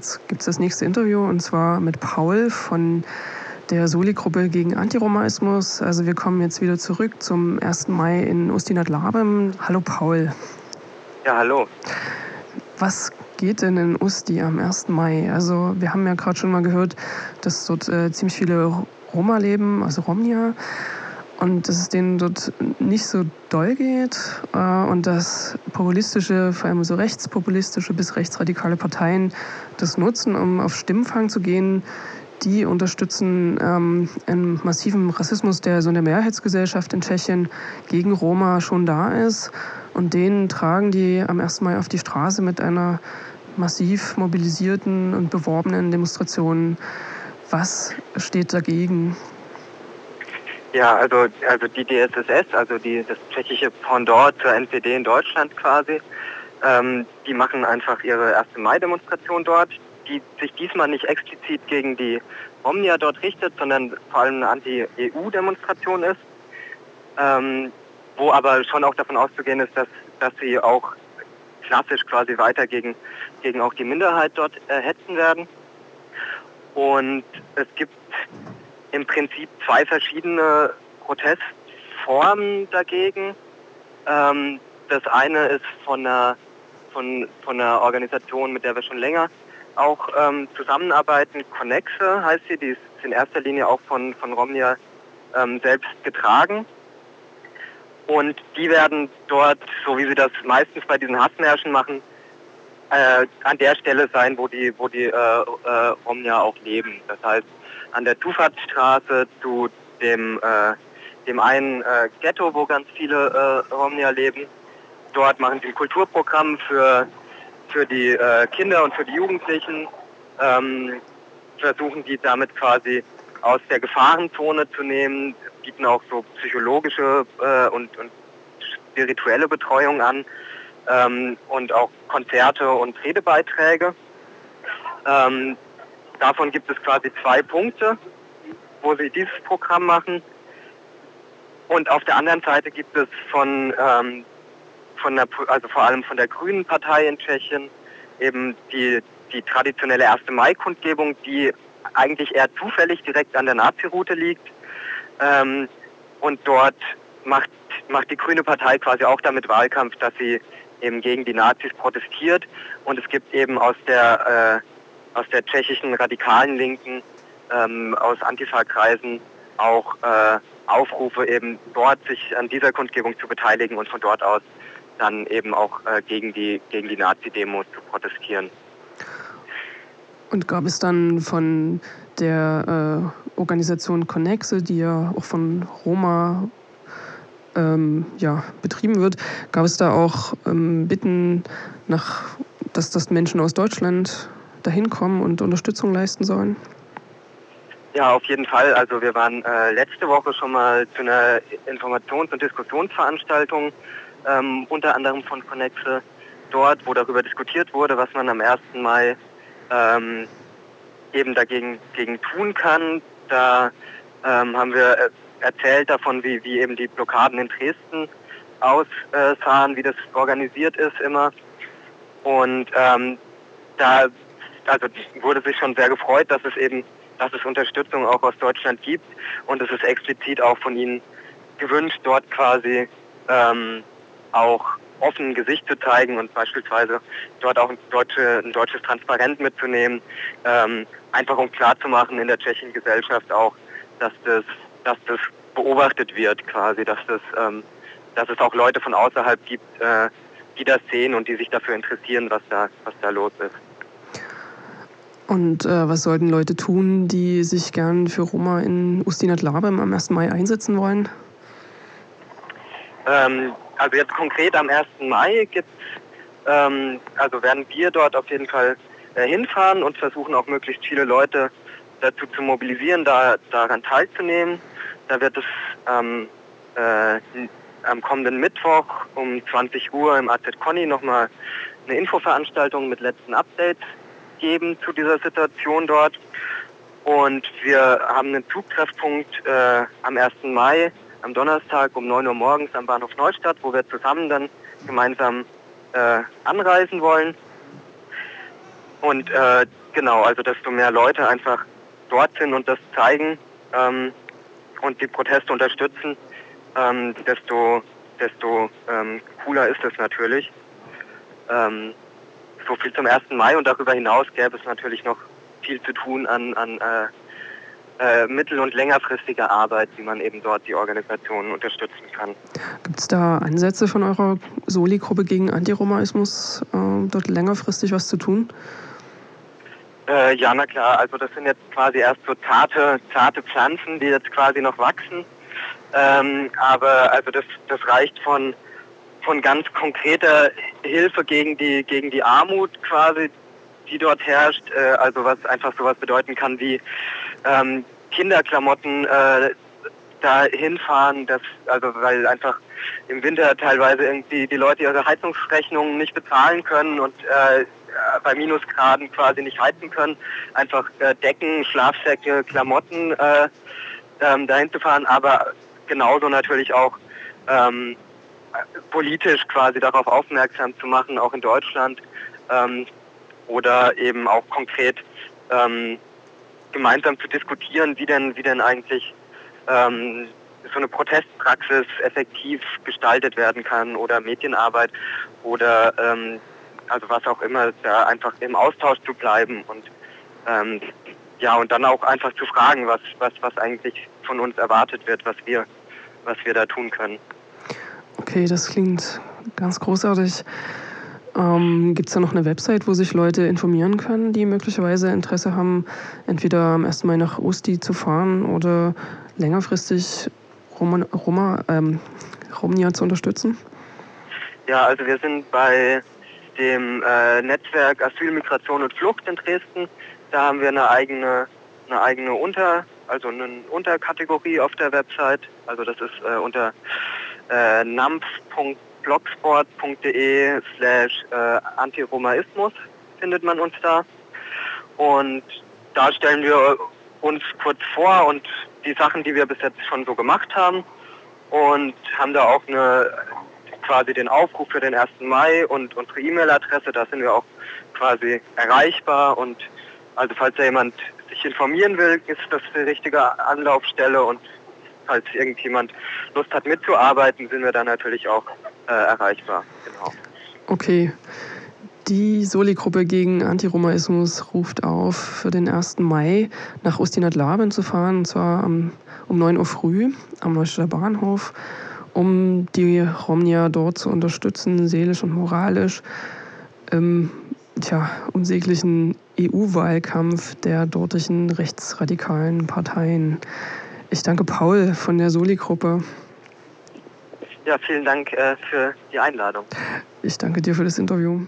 jetzt gibt es das nächste Interview und zwar mit Paul von der Soli-Gruppe gegen Antiromaismus. Also wir kommen jetzt wieder zurück zum 1. Mai in Ustinat-Labem. Hallo Paul. Ja, hallo. Was geht denn in Usti am 1. Mai? Also wir haben ja gerade schon mal gehört, dass dort äh, ziemlich viele Roma leben, also Romnia und dass es denen dort nicht so doll geht äh, und dass populistische, vor allem so rechtspopulistische bis rechtsradikale Parteien das nutzen, um auf Stimmfang zu gehen. Die unterstützen ähm, einen massiven Rassismus, der so in der Mehrheitsgesellschaft in Tschechien gegen Roma schon da ist. Und den tragen die am 1. Mai auf die Straße mit einer massiv mobilisierten und beworbenen Demonstration. Was steht dagegen? Ja, also, also die DSSS, also die, das tschechische Pendant zur NPD in Deutschland quasi, ähm, die machen einfach ihre 1. Mai-Demonstration dort, die sich diesmal nicht explizit gegen die Omnia dort richtet, sondern vor allem eine Anti-EU-Demonstration ist, ähm, wo aber schon auch davon auszugehen ist, dass, dass sie auch klassisch quasi weiter gegen, gegen auch die Minderheit dort äh, hetzen werden. Und es gibt im Prinzip zwei verschiedene Protestformen dagegen. Ähm, das eine ist von einer, von, von einer Organisation, mit der wir schon länger auch ähm, zusammenarbeiten. Connexe heißt sie, die ist in erster Linie auch von, von Romnia ähm, selbst getragen. Und die werden dort, so wie sie das meistens bei diesen Hassmärschen machen, äh, an der Stelle sein, wo die, wo die äh, äh, Romnia auch leben. Das heißt, an der Tufatstraße zu dem, äh, dem einen äh, Ghetto, wo ganz viele äh, Romnia leben. Dort machen sie ein Kulturprogramm für, für die äh, Kinder und für die Jugendlichen. Ähm, versuchen die damit quasi aus der Gefahrenzone zu nehmen, bieten auch so psychologische äh, und, und spirituelle Betreuung an ähm, und auch Konzerte und Redebeiträge. Ähm, Davon gibt es quasi zwei Punkte, wo sie dieses Programm machen. Und auf der anderen Seite gibt es von, ähm, von der, also vor allem von der Grünen Partei in Tschechien eben die, die traditionelle 1. Mai-Kundgebung, die eigentlich eher zufällig direkt an der Nazi-Route liegt. Ähm, und dort macht, macht die Grüne Partei quasi auch damit Wahlkampf, dass sie eben gegen die Nazis protestiert. Und es gibt eben aus der äh, aus der tschechischen radikalen Linken, ähm, aus Antifa-Kreisen auch äh, Aufrufe eben dort sich an dieser Kundgebung zu beteiligen und von dort aus dann eben auch äh, gegen die gegen die Nazi-Demos zu protestieren. Und gab es dann von der äh, Organisation Connexe, die ja auch von Roma ähm, ja, betrieben wird, gab es da auch ähm, Bitten nach, dass das Menschen aus Deutschland dahin kommen und Unterstützung leisten sollen? Ja, auf jeden Fall. Also wir waren äh, letzte Woche schon mal zu einer Informations- und Diskussionsveranstaltung, ähm, unter anderem von Connexe, dort, wo darüber diskutiert wurde, was man am 1. Mai ähm, eben dagegen gegen tun kann. Da ähm, haben wir äh, erzählt davon, wie, wie eben die Blockaden in Dresden aussahen, wie das organisiert ist immer. Und ähm, da also wurde sich schon sehr gefreut, dass es eben, dass es Unterstützung auch aus Deutschland gibt und es ist explizit auch von ihnen gewünscht, dort quasi ähm, auch offen Gesicht zu zeigen und beispielsweise dort auch ein, deutsche, ein deutsches Transparent mitzunehmen, ähm, einfach um klarzumachen in der tschechischen Gesellschaft auch, dass das, dass das beobachtet wird quasi, dass das, ähm, dass es auch Leute von außerhalb gibt, äh, die das sehen und die sich dafür interessieren, was da, was da los ist. Und äh, was sollten Leute tun, die sich gern für Roma in Ustinat Labem am 1. Mai einsetzen wollen? Ähm, also jetzt konkret am 1. Mai gibt's, ähm, also werden wir dort auf jeden Fall äh, hinfahren und versuchen auch möglichst viele Leute dazu zu mobilisieren, da, daran teilzunehmen. Da wird es ähm, äh, am kommenden Mittwoch um 20 Uhr im AZ Conny nochmal eine Infoveranstaltung mit letzten Updates geben zu dieser Situation dort. Und wir haben einen Zugtreffpunkt äh, am 1. Mai, am Donnerstag um 9 Uhr morgens am Bahnhof Neustadt, wo wir zusammen dann gemeinsam äh, anreisen wollen. Und äh, genau, also desto mehr Leute einfach dort sind und das zeigen ähm, und die Proteste unterstützen, ähm, desto, desto ähm, cooler ist es natürlich. Ähm, so viel zum 1. Mai und darüber hinaus gäbe es natürlich noch viel zu tun an, an äh, äh, mittel- und längerfristiger Arbeit, wie man eben dort die Organisationen unterstützen kann. Gibt es da Ansätze von eurer Soli-Gruppe gegen Antiromaismus, äh, dort längerfristig was zu tun? Äh, ja, na klar. Also das sind jetzt quasi erst so zarte, zarte Pflanzen, die jetzt quasi noch wachsen. Ähm, aber also das, das reicht von, von ganz konkreter Hilfe gegen die, gegen die Armut quasi, die dort herrscht. Äh, also was einfach sowas bedeuten kann wie ähm, Kinderklamotten äh, da hinfahren, das, also weil einfach im Winter teilweise irgendwie die Leute ihre Heizungsrechnungen nicht bezahlen können und äh, bei Minusgraden quasi nicht heizen können, einfach äh, Decken, Schlafsäcke, Klamotten äh, ähm, dahin zu fahren, aber genauso natürlich auch ähm, politisch quasi darauf aufmerksam zu machen, auch in Deutschland ähm, oder eben auch konkret ähm, gemeinsam zu diskutieren, wie denn, wie denn eigentlich ähm, so eine Protestpraxis effektiv gestaltet werden kann oder Medienarbeit oder ähm, also was auch immer, da einfach im Austausch zu bleiben und ähm, ja und dann auch einfach zu fragen, was, was, was eigentlich von uns erwartet wird, was wir, was wir da tun können. Okay, das klingt ganz großartig. Ähm, Gibt es da noch eine Website, wo sich Leute informieren können, die möglicherweise Interesse haben, entweder am 1. Mai nach Osti zu fahren oder längerfristig Roma, Roma, ähm, Romnia zu unterstützen? Ja, also wir sind bei dem äh, Netzwerk Asyl, Migration und Flucht in Dresden. Da haben wir eine eigene, eine eigene Unter, also eine Unterkategorie auf der Website. Also das ist äh, unter äh, nampf.de blogsport.de slash äh, Antiromaismus findet man uns da. Und da stellen wir uns kurz vor und die Sachen, die wir bis jetzt schon so gemacht haben und haben da auch eine quasi den Aufruf für den 1. Mai und unsere E-Mail-Adresse, da sind wir auch quasi erreichbar und also falls da jemand sich informieren will, ist das die richtige Anlaufstelle und falls irgendjemand Lust hat mitzuarbeiten, sind wir da natürlich auch äh, erreichbar. Genau. Okay. Die Soli-Gruppe gegen Antiromaismus ruft auf, für den 1. Mai nach Ustinat-Laben zu fahren, und zwar um 9 Uhr früh am Neustädter Bahnhof, um die Romnia dort zu unterstützen, seelisch und moralisch, im tja, unsäglichen EU-Wahlkampf der dortigen rechtsradikalen Parteien. Ich danke Paul von der Soli-Gruppe. Ja, vielen Dank äh, für die Einladung. Ich danke dir für das Interview.